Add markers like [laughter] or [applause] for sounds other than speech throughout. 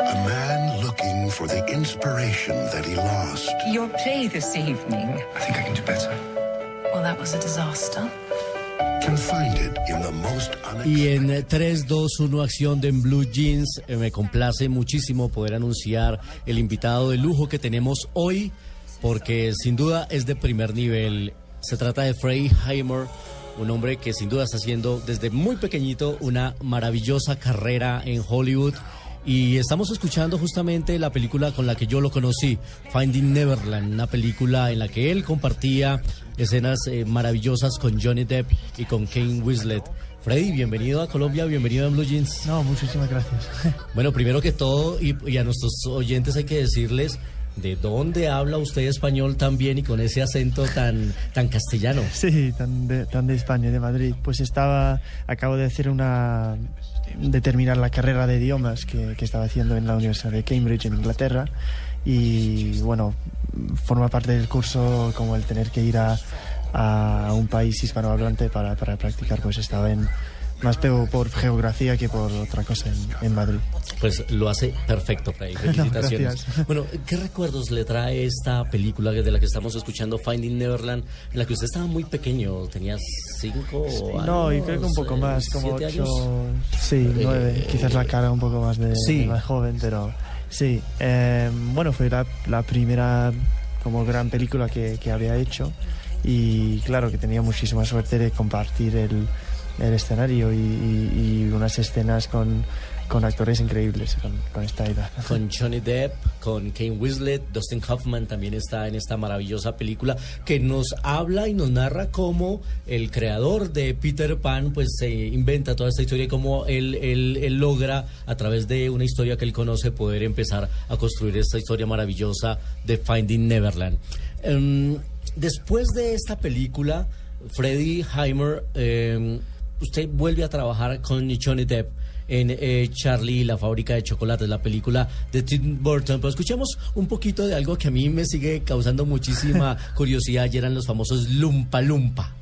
A man looking for the inspiration that he lost. Your play this evening. I think I can do better. Well, that was a disaster. Can find it in the most Y en 3, 2, 1 acción de en Blue Jeans, eh, me complace muchísimo poder anunciar el invitado de lujo que tenemos hoy, porque sin duda es de primer nivel. Se trata de Frey Heimer, un hombre que sin duda está haciendo desde muy pequeñito una maravillosa carrera en Hollywood. Y estamos escuchando justamente la película con la que yo lo conocí, Finding Neverland, una película en la que él compartía escenas eh, maravillosas con Johnny Depp y con Kane Winslet. Freddy, bienvenido a Colombia, bienvenido a Blue Jeans. No, muchísimas gracias. [laughs] Bueno, primero que todo, y, y a nuestros oyentes hay que decirles de dónde habla usted español tan bien y con ese acento tan, tan castellano. [laughs] Sí, tan de, tan de España, de Madrid. Pues estaba, acabo de hacer una, de terminar la carrera de idiomas que, que estaba haciendo en la Universidad de Cambridge, en Inglaterra. Y bueno, forma parte del curso como el tener que ir a, a un país hispanohablante para, para practicar, pues estaba en, más por, por geografía que por otra cosa en, en Madrid. Pues lo hace perfecto, Freddy. [laughs] Felicitaciones. gracias. bueno, ¿qué recuerdos le trae esta película de la que estamos escuchando, Finding Neverland, en la que usted estaba muy pequeño? ¿Tenía cinco o No, y años, creo que un poco eh, más, como siete ocho, años? sí, nueve, Eh, quizás la cara un poco más de, sí. de más joven, pero sí. Eh, bueno, fue la, la primera como gran película que, que había hecho y claro que tenía muchísima suerte de compartir el, el escenario y, y- unas escenas con, con actores increíbles con, esta edad. Con Johnny Depp, con Kane Winslet, Dustin Hoffman también está en esta maravillosa película que nos habla y nos narra cómo el creador de Peter Pan pues se inventa toda esta historia y cómo él, él, logra a través de una historia que él conoce poder empezar a construir esta historia maravillosa de Finding Neverland. Em, después de esta película, Freddie Heimer, usted vuelve a trabajar con Johnny Depp en eh, Charlie y la fábrica de chocolates, la película de Tim Burton. Pero escuchemos un poquito de algo que a mí me sigue causando muchísima [laughs] curiosidad y eran los famosos Lumpa Lumpa.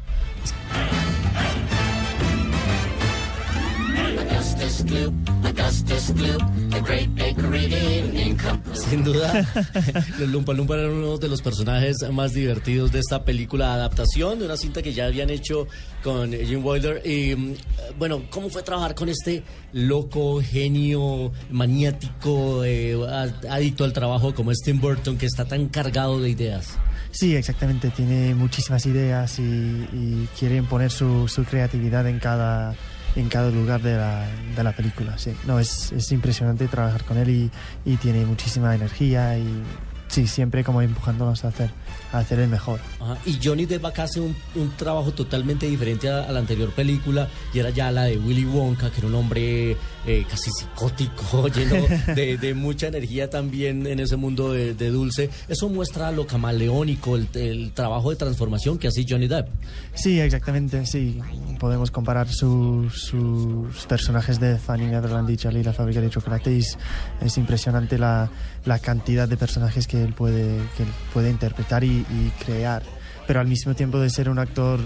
Sin duda, [laughs] los Lumpa Lumpa eran uno de los personajes más divertidos de esta película adaptación de una cinta que ya habían hecho con Jim Wilder. Y mm, bueno, ¿cómo fue trabajar con este loco, genio, maniático, eh, ad- adicto al trabajo como es Tim Burton, que está tan cargado de ideas? Sí, exactamente, tiene muchísimas ideas y, y quiere imponer su, su creatividad en cada, en cada lugar de la, de la película. Sí. No, es, es impresionante trabajar con él y, y tiene muchísima energía y sí, siempre como empujándonos a hacer, a hacer el mejor. Ajá, Y Johnny Depp acá hace un, un trabajo totalmente diferente a, a la anterior película y era ya la de Willy Wonka, que era un hombre eh, casi psicótico, [laughs] lleno de, de mucha energía también en ese mundo de, de dulce. Eso muestra lo camaleónico, el, el trabajo de transformación que hace Johnny Depp. Sí, exactamente, sí. Podemos comparar su- sus personajes de Fanny Neverland y Charlie la fábrica de chocolate y es, es impresionante la, la cantidad de personajes que él puede, que él puede interpretar y, crear. Pero al mismo tiempo de ser un actor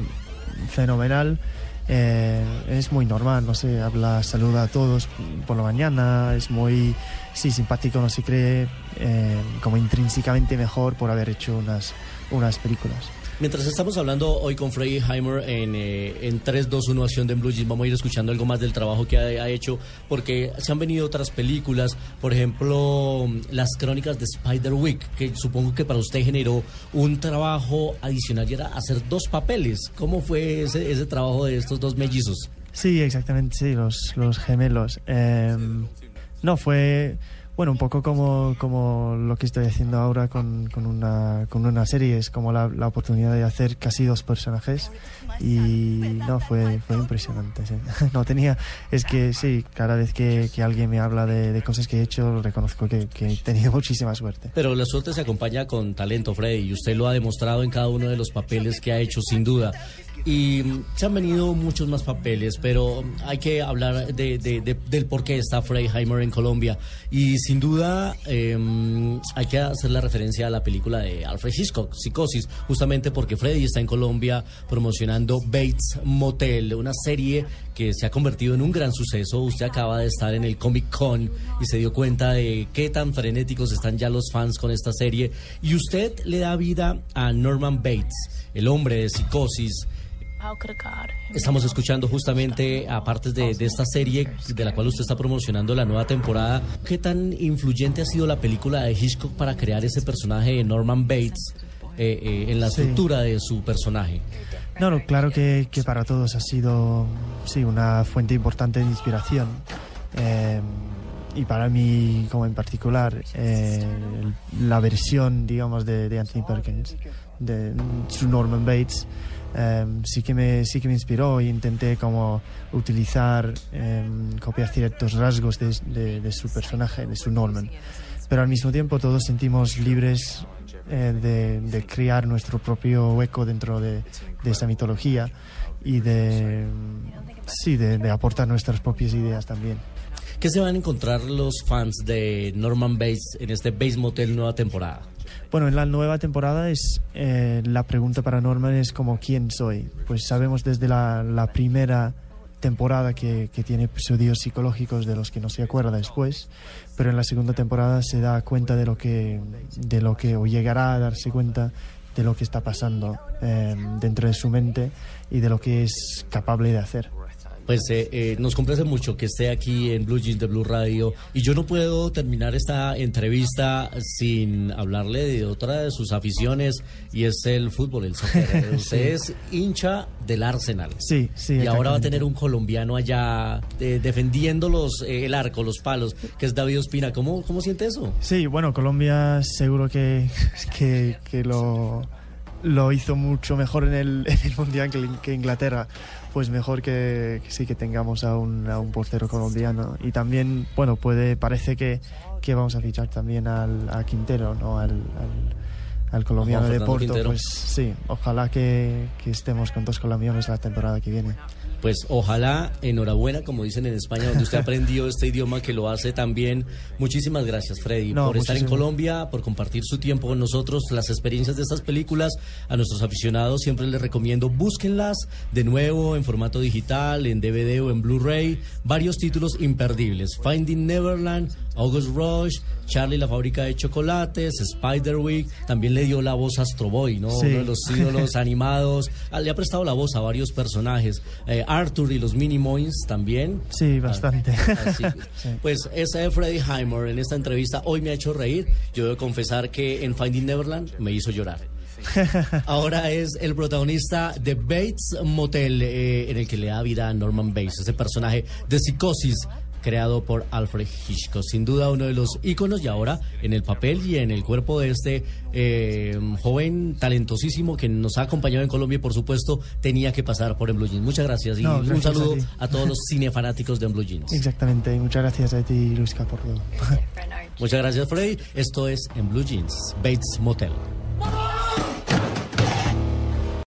fenomenal, eh, es muy normal, no sé, habla, saluda a todos por la mañana, es muy, sí, simpático, no se cree eh, como intrínsecamente mejor por haber hecho unas, unas películas. Mientras estamos hablando hoy con Freddie Heimer en, eh, en 3, 2, 1 Acción de Blue Jeans, vamos a ir escuchando algo más del trabajo que ha, ha hecho, porque se han venido otras películas, por ejemplo, las crónicas de Spider-Week, que supongo que para usted generó un trabajo adicional y era hacer dos papeles. ¿Cómo fue ese, ese trabajo de estos dos mellizos? Sí, exactamente, sí, los, los gemelos. Eh, no, fue, Bueno, un poco como, como lo que estoy haciendo ahora con, con, una, con una serie, es como la, la oportunidad de hacer casi dos personajes y no, fue, fue impresionante. [laughs] No tenía, es que sí, cada vez que, que alguien me habla de, de cosas que he hecho, reconozco que, que he tenido [laughs] muchísima suerte. Pero la suerte se acompaña con talento, Freddy, y usted lo ha demostrado en cada uno de los papeles que ha hecho, sin duda. Y se han venido muchos más papeles, pero hay que hablar de, de- de- del por qué está Freddy Heimer en Colombia. Y sin duda eh, hay que hacer la referencia a la película de Alfred Hitchcock, Psicosis, justamente porque Freddy está en Colombia promocionando Bates Motel, una serie que se ha convertido en un gran suceso. Usted acaba de estar en el Comic Con y se dio cuenta de qué tan frenéticos están ya los fans con esta serie. Y usted le da vida a Norman Bates, el hombre de Psicosis. Estamos escuchando justamente a partes de, de esta serie de la cual usted está promocionando la nueva temporada. ¿Qué tan influyente ha sido la película de Hitchcock para crear ese personaje de Norman Bates eh, eh, en la Sí. estructura de su personaje? No, no, claro que, que para todos ha sido sí, una fuente importante de inspiración. Eh, y para mí, como en particular, eh, la versión, digamos, de, de Anthony Perkins, de su Norman Bates, eh, sí, que me, sí que me inspiró y intenté como utilizar, eh, copiar ciertos rasgos de, de- de su personaje, de su Norman. Pero al mismo tiempo todos sentimos libres eh, de, de crear nuestro propio hueco dentro de, esa mitología y de, sí, de, aportar nuestras propias ideas también. ¿Qué se van a encontrar los fans de Norman Bates en este Bates Motel nueva temporada? Bueno, en la nueva temporada es eh, la pregunta para Norman es como quién soy. Pues sabemos desde la, primera temporada que, que tiene episodios psicológicos de los que no se acuerda después, pero en la segunda temporada se da cuenta de lo que, de lo que o llegará a darse cuenta de lo que está pasando eh, dentro de su mente y de lo que es capaz de hacer. Pues eh, eh, nos complace mucho que esté aquí en Blue Jeans de Blue Radio y yo no puedo terminar esta entrevista sin hablarle de otra de sus aficiones y es el fútbol, el soccer. [laughs] Usted es hincha del Arsenal. Sí, sí. Y ahora va a tener un colombiano allá eh, defendiendo los, eh, el arco, los palos, que es David Ospina. ¿Cómo, cómo siente eso? Sí, bueno, Colombia seguro que, [laughs] que, que lo, lo hizo mucho mejor en el, [laughs] en el Mundial que, que Inglaterra. Pues mejor que, que sí que tengamos a un, a un portero colombiano. Y también, bueno, puede, parece que, que vamos a fichar también al, a Quintero, ¿no? Al, al, al colombiano de Porto. Quintero. Pues sí, ojalá que, que estemos con dos colombianos la temporada que viene. Pues ojalá, enhorabuena, como dicen en España, donde usted aprendió este idioma que lo hace tan bien. Muchísimas gracias, Freddy, No, por estar en. Colombia, por compartir su tiempo con nosotros, las experiencias de estas películas. A nuestros aficionados siempre les recomiendo, búsquenlas de nuevo en formato digital, en DVD o en Blu-ray. Varios títulos imperdibles. Finding Neverland, August Rush, Charlie la fábrica de chocolates, Spiderwick. También le dio la voz a Astro Boy, ¿no? Sí. Uno de los ídolos [laughs] animados. Ah, le ha prestado la voz a varios personajes. Eh, Arthur y los Minimoys también. Sí, bastante. Así. [laughs] Sí. Pues ese es Freddie Heimer en esta entrevista hoy me ha hecho reír. Yo debo confesar que en Finding Neverland me hizo llorar. [laughs] Ahora es el protagonista de Bates Motel, eh, en el que le da vida a Norman Bates, ese personaje de psicosis creado por Alfred Hitchcock. Sin duda uno de los íconos y ahora en el papel y en el cuerpo de este eh, joven talentosísimo que nos ha acompañado en Colombia y por supuesto tenía que pasar por en Blue Jeans. Muchas gracias y No, un gracias saludo a, todos los cinefanáticos de en Blue Jeans. Exactamente. Y muchas gracias a ti, Luisca, por todo. [laughs] Muchas gracias Freddy. Esto es en Blue Jeans, Bates Motel.